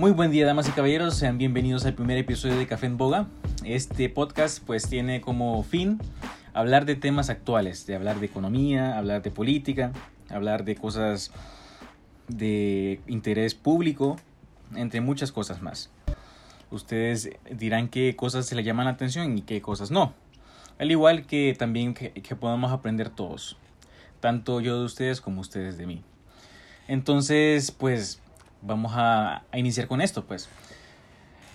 Muy buen día, damas y caballeros. Sean bienvenidos al primer episodio de Café en Boga. Este podcast pues tiene como fin hablar de temas actuales, de hablar de economía, hablar de política, hablar de cosas de interés público, entre muchas cosas más. Ustedes dirán qué cosas se le llaman la atención y qué cosas no. Al igual que también que, podamos aprender todos, tanto yo de ustedes como ustedes de mí. Entonces, pues vamos a, iniciar con esto, pues.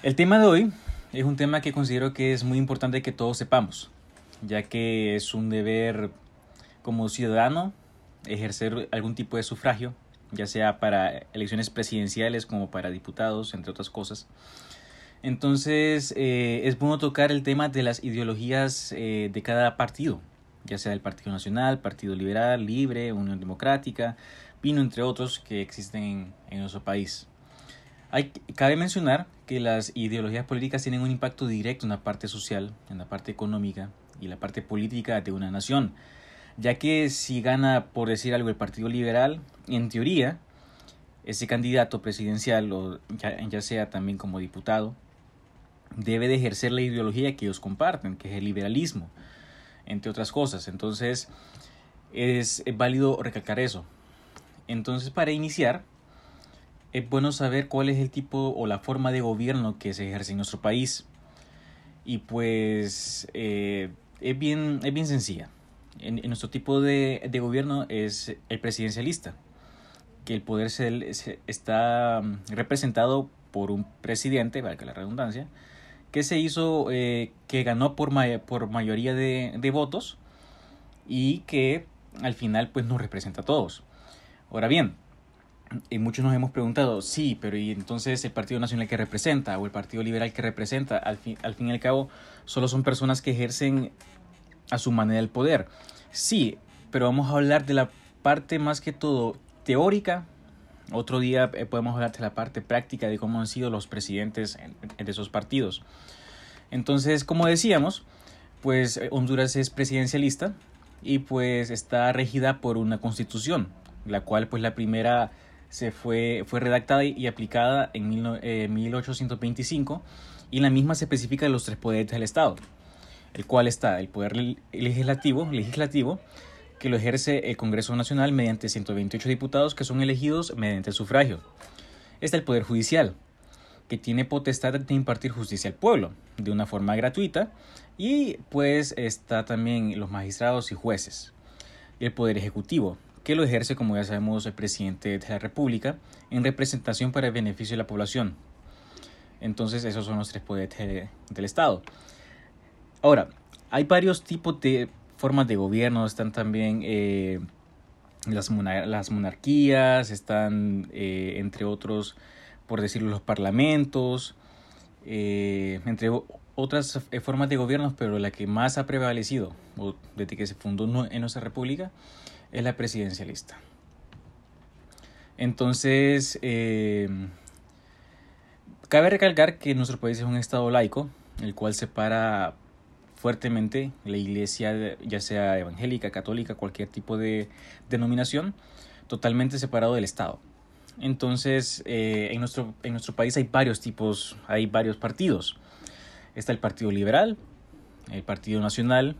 El tema de hoy es un tema que considero que es muy importante que todos sepamos, ya que es un deber como ciudadano ejercer algún tipo de sufragio, ya sea para elecciones presidenciales como para diputados, entre otras cosas. Entonces eh, es bueno tocar el tema de las ideologías eh, de cada partido, ya sea el Partido Nacional, Partido Liberal, Libre, Unión Democrática, Pino, entre otros que existen en, nuestro país. Hay, cabe mencionar que las ideologías políticas tienen un impacto directo en la parte social, en la parte económica y la parte política de una nación, ya que si gana, por decir algo, el Partido Liberal, en teoría, ese candidato presidencial, o ya sea también como diputado, debe de ejercer la ideología que ellos comparten, que es el liberalismo, entre otras cosas. Entonces, es válido recalcar eso. Entonces, para iniciar, es bueno saber cuál es el tipo o la forma de gobierno que se ejerce en nuestro país. Y pues eh, es, bien, es bien sencilla. En, nuestro tipo de, de, gobierno es el presidencialista, que el poder se, está representado por un presidente, valga la redundancia, que se hizo, eh, que ganó por, por mayoría de, de, votos y que al final pues nos representa a todos. Ahora bien, y muchos nos hemos preguntado, sí, pero ¿y entonces el Partido Nacional que representa o el Partido Liberal que representa? Al fin, al fin y al cabo, solo son personas que ejercen a su manera el poder. Sí, pero vamos a hablar de la parte más que todo teórica otro día eh, podemos hablar de la parte práctica de cómo han sido los presidentes de esos partidos. Entonces, como decíamos, pues eh, Honduras es presidencialista y pues está regida por una constitución, la cual pues la primera se fue, fue redactada y aplicada en 1825 eh, y en la misma se especifica los tres poderes del Estado, el cual está el poder legislativo, legislativo que lo ejerce el Congreso Nacional mediante 128 diputados que son elegidos mediante sufragio. Está el Poder Judicial, que tiene potestad de impartir justicia al pueblo de una forma gratuita y pues está también los magistrados y jueces. El Poder Ejecutivo, que lo ejerce, como ya sabemos, el presidente de la República en representación para el beneficio de la población. Entonces esos son los tres poderes del Estado. Ahora, hay varios tipos de formas de gobierno, están también eh, las, monarquías, están eh, entre otros, por decirlo, los parlamentos, eh, entre otras formas de gobierno, pero la que más ha prevalecido desde que se fundó en nuestra república es la presidencialista. Entonces, cabe recalcar que nuestro país es un estado laico, el cual separa fuertemente la iglesia, ya sea evangélica, católica, cualquier tipo de denominación, totalmente separado del Estado. Entonces, eh, en, nuestro, en nuestro país hay varios tipos, hay varios partidos. Está el Partido Liberal, el Partido Nacional,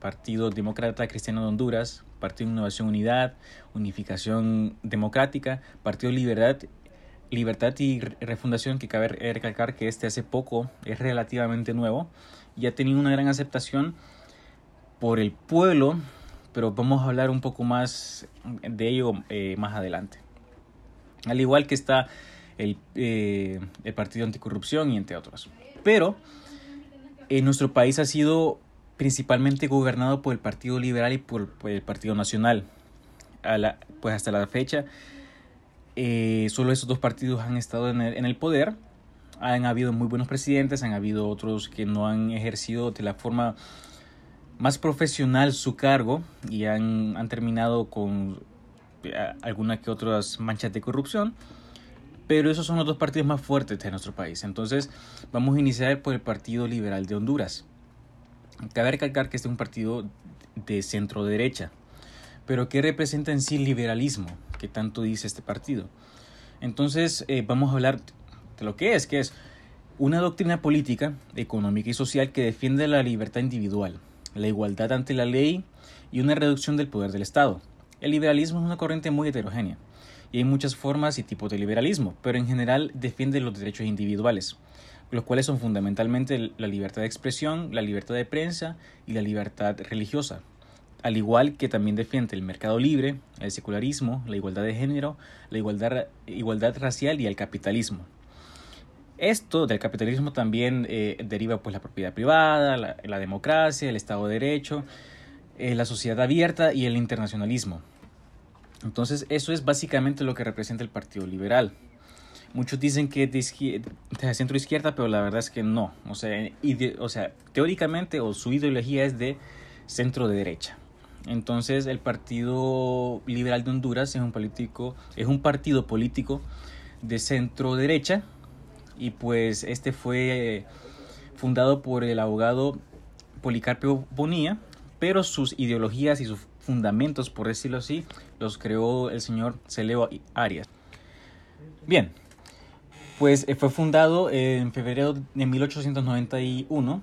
Partido Demócrata Cristiano de Honduras, Partido Innovación Unidad, Unificación Democrática, Partido Libertad, Libertad y Refundación, que cabe recalcar que este hace poco es relativamente nuevo y ha tenido una gran aceptación por el pueblo, pero vamos a hablar un poco más de ello eh, más adelante. Al igual que está el, eh, el Partido Anticorrupción y entre otros. Pero en eh, nuestro país ha sido principalmente gobernado por el Partido Liberal y por, el Partido Nacional. Pues hasta la fecha, solo esos dos partidos han estado en el, en el poder han habido muy buenos presidentes, han habido otros que no han ejercido de la forma más profesional su cargo y han, han terminado con eh, algunas que otras manchas de corrupción. Pero esos son los dos partidos más fuertes de nuestro país. Entonces vamos a iniciar por el Partido Liberal de Honduras. Cabe recalcar que este es un partido de centro derecha. Pero ¿qué representa en sí el liberalismo? que tanto dice este partido? Entonces eh, vamos a hablar de lo que es, que es una doctrina política, económica y social que defiende la libertad individual, la igualdad ante la ley y una reducción del poder del Estado. El liberalismo es una corriente muy heterogénea y hay muchas formas y tipos de liberalismo, pero en general defiende los derechos individuales, los cuales son fundamentalmente la libertad de expresión, la libertad de prensa y la libertad religiosa, al igual que también defiende el mercado libre, el secularismo, la igualdad de género, la igualdad, racial y el capitalismo. Esto del capitalismo también eh, deriva pues la propiedad privada, la, democracia, el Estado de Derecho, eh, la sociedad abierta y el internacionalismo. Entonces eso es básicamente lo que representa el Partido Liberal. Muchos dicen que es de, centro izquierda, pero la verdad es que no. O sea, o sea, teóricamente o su ideología es de centro de derecha. Entonces el Partido Liberal de Honduras es un político, es un partido político de centro derecha y pues este fue fundado por el abogado Policarpio Bonilla, pero sus ideologías y sus fundamentos, por decirlo así, los creó el señor Celeo Arias. Bien, pues eh, fue fundado en febrero de 1891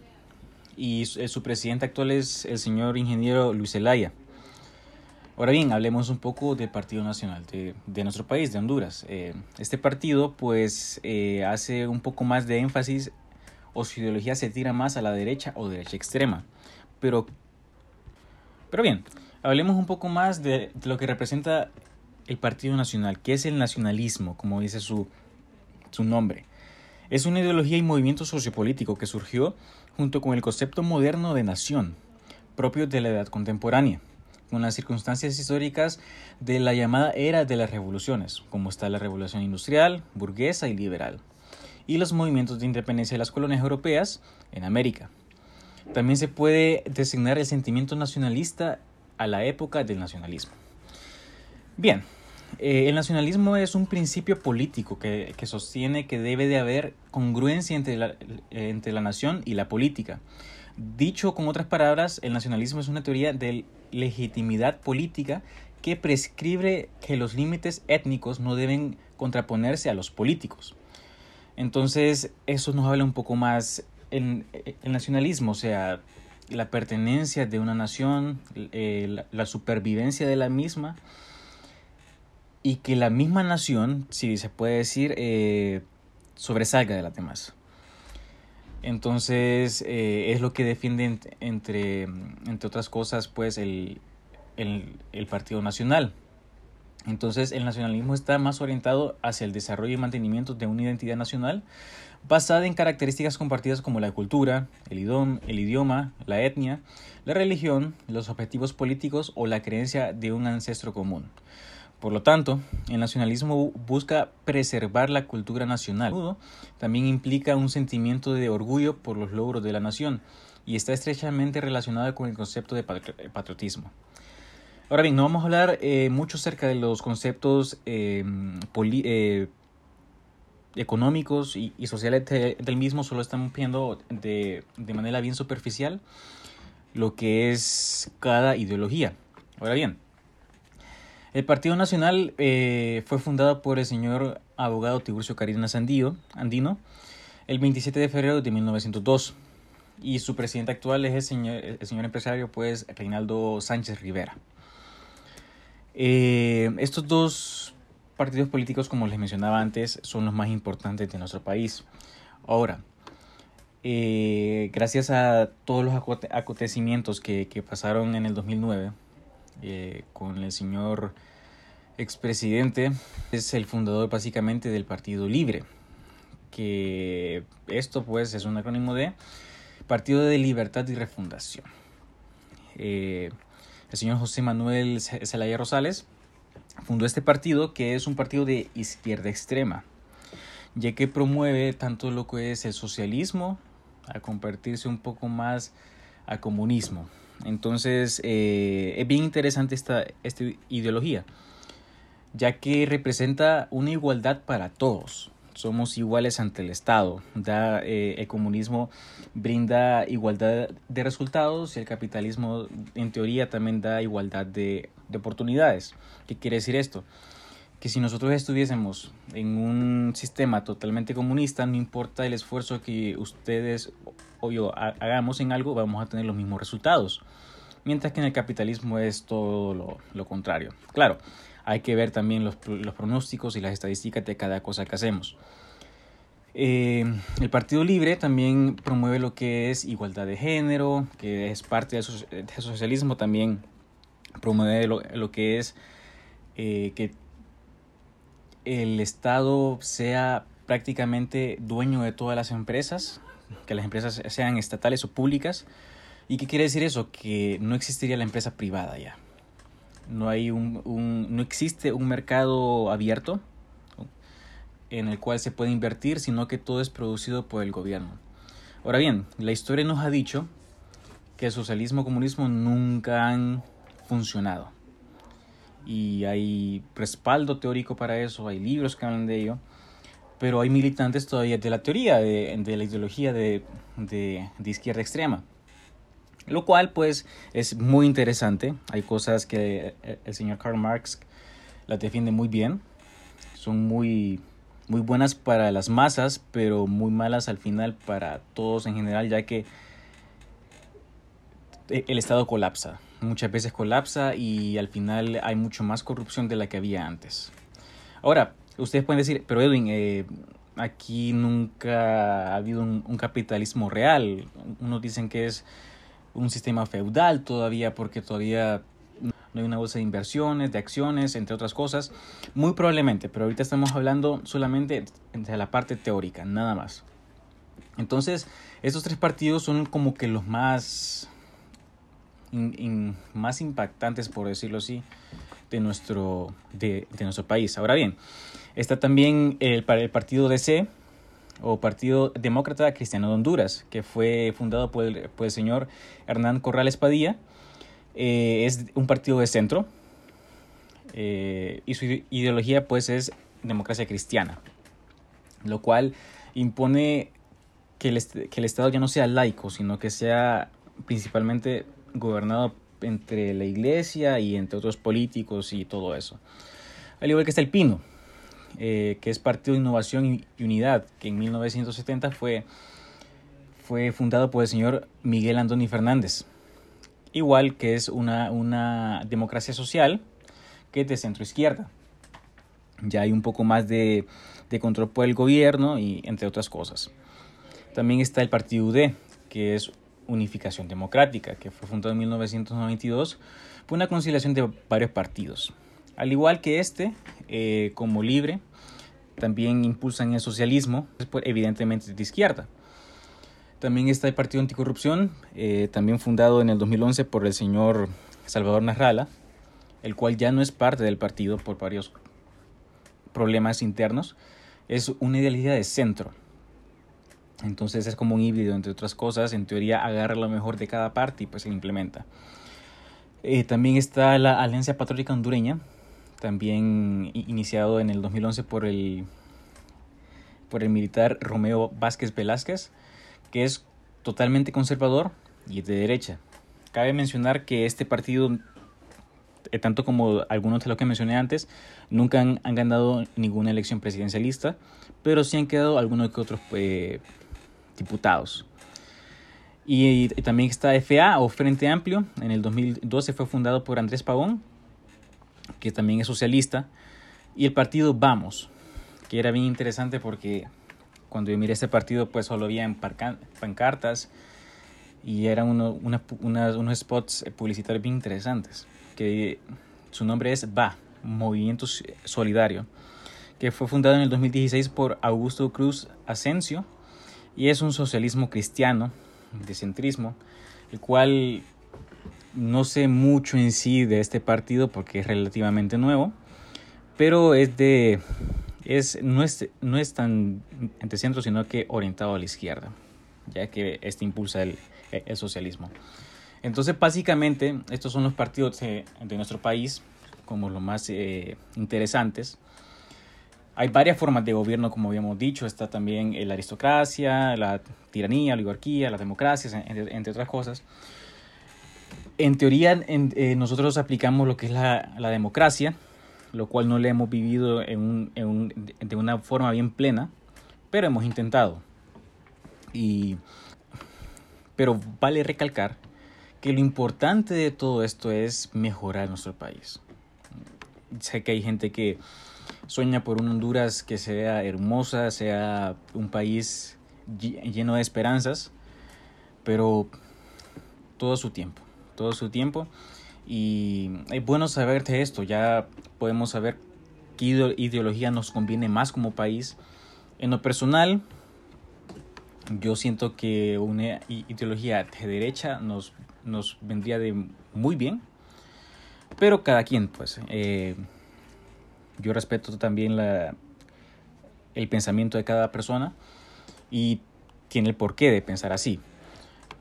y su presidente actual es el señor ingeniero Luis Zelaya. Ahora bien, hablemos un poco del Partido Nacional de, nuestro país, de Honduras. Eh, este partido pues eh, hace un poco más de énfasis o su ideología se tira más a la derecha o derecha extrema. Pero, pero bien, hablemos un poco más de, lo que representa el Partido Nacional, que es el nacionalismo, como dice su, su nombre. Es una ideología y movimiento sociopolítico que surgió junto con el concepto moderno de nación, propio de la edad contemporánea con las circunstancias históricas de la llamada era de las revoluciones, como está la revolución industrial, burguesa y liberal, y los movimientos de independencia de las colonias europeas en América. También se puede designar el sentimiento nacionalista a la época del nacionalismo. Bien, eh, el nacionalismo es un principio político que, sostiene que debe de haber congruencia entre la, entre la nación y la política. Dicho con otras palabras, el nacionalismo es una teoría de legitimidad política que prescribe que los límites étnicos no deben contraponerse a los políticos. Entonces, eso nos habla un poco más en el nacionalismo, o sea, la pertenencia de una nación, eh, la, supervivencia de la misma y que la misma nación, si se puede decir, eh, sobresalga de las demás. Entonces eh, es lo que defiende entre, entre otras cosas pues el, el, Partido Nacional. Entonces el nacionalismo está más orientado hacia el desarrollo y mantenimiento de una identidad nacional basada en características compartidas como la cultura, el idioma, el idioma, la etnia, la religión, los objetivos políticos o la creencia de un ancestro común. Por lo tanto, el nacionalismo busca preservar la cultura nacional. También implica un sentimiento de orgullo por los logros de la nación y está estrechamente relacionado con el concepto de patriotismo. Ahora bien, no vamos a hablar eh, mucho acerca de los conceptos eh, eh, económicos y, sociales del mismo, solo estamos viendo de, de manera bien superficial lo que es cada ideología. Ahora bien, el Partido Nacional eh, fue fundado por el señor abogado Tiburcio Carina Sandío, Andino el 27 de febrero de 1902 y su presidente actual es el señor, el señor empresario pues Reinaldo Sánchez Rivera. Eh, estos dos partidos políticos, como les mencionaba antes, son los más importantes de nuestro país. Ahora, eh, gracias a todos los acontecimientos que, que pasaron en el 2009, eh, con el señor expresidente, es el fundador básicamente del Partido Libre, que esto pues es un acrónimo de Partido de Libertad y Refundación. Eh, el señor José Manuel Zelaya Rosales fundó este partido que es un partido de izquierda extrema, ya que promueve tanto lo que es el socialismo a convertirse un poco más a comunismo. Entonces, eh, es bien interesante esta, esta ideología, ya que representa una igualdad para todos. Somos iguales ante el Estado. Da, eh, el comunismo brinda igualdad de resultados y el capitalismo, en teoría, también da igualdad de, de oportunidades. ¿Qué quiere decir esto? que si nosotros estuviésemos en un sistema totalmente comunista, no importa el esfuerzo que ustedes o yo hagamos en algo, vamos a tener los mismos resultados. Mientras que en el capitalismo es todo lo, contrario. Claro, hay que ver también los, los, pronósticos y las estadísticas de cada cosa que hacemos. Eh, el Partido Libre también promueve lo que es igualdad de género, que es parte del socialismo, también promueve lo, lo que es eh, que el Estado sea prácticamente dueño de todas las empresas, que las empresas sean estatales o públicas. ¿Y qué quiere decir eso? Que no existiría la empresa privada ya. No, hay un, no existe un mercado abierto en el cual se puede invertir, sino que todo es producido por el gobierno. Ahora bien, la historia nos ha dicho que el socialismo y comunismo nunca han funcionado y hay respaldo teórico para eso, hay libros que hablan de ello, pero hay militantes todavía de la teoría, de, de la ideología de, de, de, izquierda extrema. Lo cual pues es muy interesante, hay cosas que el señor Karl Marx las defiende muy bien, son muy, muy buenas para las masas, pero muy malas al final para todos en general, ya que el Estado colapsa muchas veces colapsa y al final hay mucho más corrupción de la que había antes. Ahora, ustedes pueden decir, pero Edwin, eh, aquí nunca ha habido un, capitalismo real. Unos dicen que es un sistema feudal todavía porque todavía no hay una bolsa de inversiones, de acciones, entre otras cosas. Muy probablemente, pero ahorita estamos hablando solamente de la parte teórica, nada más. Entonces, estos tres partidos son como que los más más impactantes, por decirlo así, de nuestro, de, nuestro país. Ahora bien, está también el, partido DC o Partido Demócrata Cristiano de Honduras, que fue fundado por el, señor Hernán Corrales Padilla. Eh, es un partido de centro eh, y su ideología pues es democracia cristiana, lo cual impone que el Estado ya no sea laico, sino que sea principalmente gobernado entre la iglesia y entre otros políticos y todo eso. Al igual que está el Pino, eh, que es Partido de Innovación y Unidad, que en 1970 fue, fue fundado por el señor Miguel Andoni Fernández. Igual que es una, una democracia social que es de centro izquierda. Ya hay un poco más de, de control por el gobierno y entre otras cosas. También está el Partido UD, que es Unificación Democrática, que fue fundado en 1992, fue una conciliación de varios partidos. Al igual que este, eh, como libre, también impulsan el socialismo, pues, evidentemente de izquierda. También está el Partido Anticorrupción, eh, también fundado en el 2011 por el señor Salvador Narrala, el cual ya no es parte del partido por varios problemas internos. Es una ideología de centro, entonces es como un híbrido, entre otras cosas. En teoría agarra lo mejor de cada parte y pues se implementa. Eh, también está la Alianza Patriótica Hondureña, también iniciado en el 2011 por el, por el militar Romeo Vázquez Velázquez, que es totalmente conservador y de derecha. Cabe mencionar que este partido, eh, tanto como algunos de los que mencioné antes, nunca han, ganado ninguna elección presidencialista, pero sí han quedado algunos que otros pues, diputados. Y, también está FA o Frente Amplio. En el 2012 fue fundado por Andrés Pavón, que también es socialista. Y el partido Vamos, que era bien interesante porque cuando yo miré este partido, pues solo había pancartas y eran uno, unos spots publicitarios bien interesantes. Que su nombre es VA, Movimiento Solidario, que fue fundado en el 2016 por Augusto Cruz Asensio y es un socialismo cristiano de centrismo, el cual no sé mucho en sí de este partido porque es relativamente nuevo, pero es de es no es no es tan entre centro sino que orientado a la izquierda, ya que este impulsa el, el socialismo. Entonces, básicamente, estos son los partidos de, de nuestro país como los más eh, interesantes hay varias formas de gobierno, como habíamos dicho. Está también la aristocracia, la tiranía, la oligarquía, las democracias, entre, otras cosas. En teoría, eh, nosotros aplicamos lo que es la, democracia, lo cual no le hemos vivido de una forma bien plena, pero hemos intentado. Y, pero vale recalcar que lo importante de todo esto es mejorar nuestro país. Sé que hay gente que sueña por un Honduras que sea hermosa, sea un país lleno de esperanzas, pero todo su tiempo, todo su tiempo. Y es bueno saber de esto, ya podemos saber qué ideología nos conviene más como país. En lo personal, yo siento que una ideología de derecha nos, nos vendría de muy bien, pero cada quien, pues. Eh, yo respeto también la, el pensamiento de cada persona y tiene el porqué de pensar así.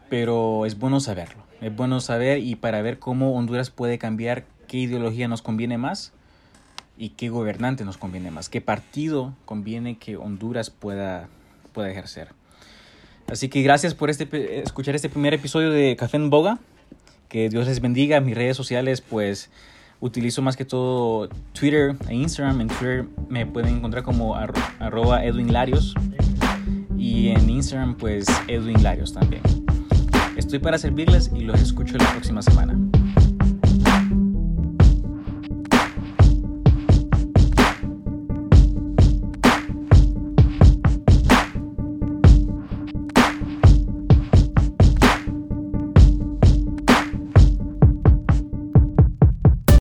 Pero es bueno saberlo, es bueno saber y para ver cómo Honduras puede cambiar, qué ideología nos conviene más y qué gobernante nos conviene más, qué partido conviene que Honduras pueda, pueda ejercer. Así que gracias por este, escuchar este primer episodio de Café en Boga. Que Dios les bendiga. Mis redes sociales, pues utilizo más que todo Twitter e Instagram. En Twitter me pueden encontrar como arroba Edwin Larios. Y en Instagram, pues Edwin Larios también. Estoy para servirles y los escucho la próxima semana.